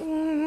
嗯。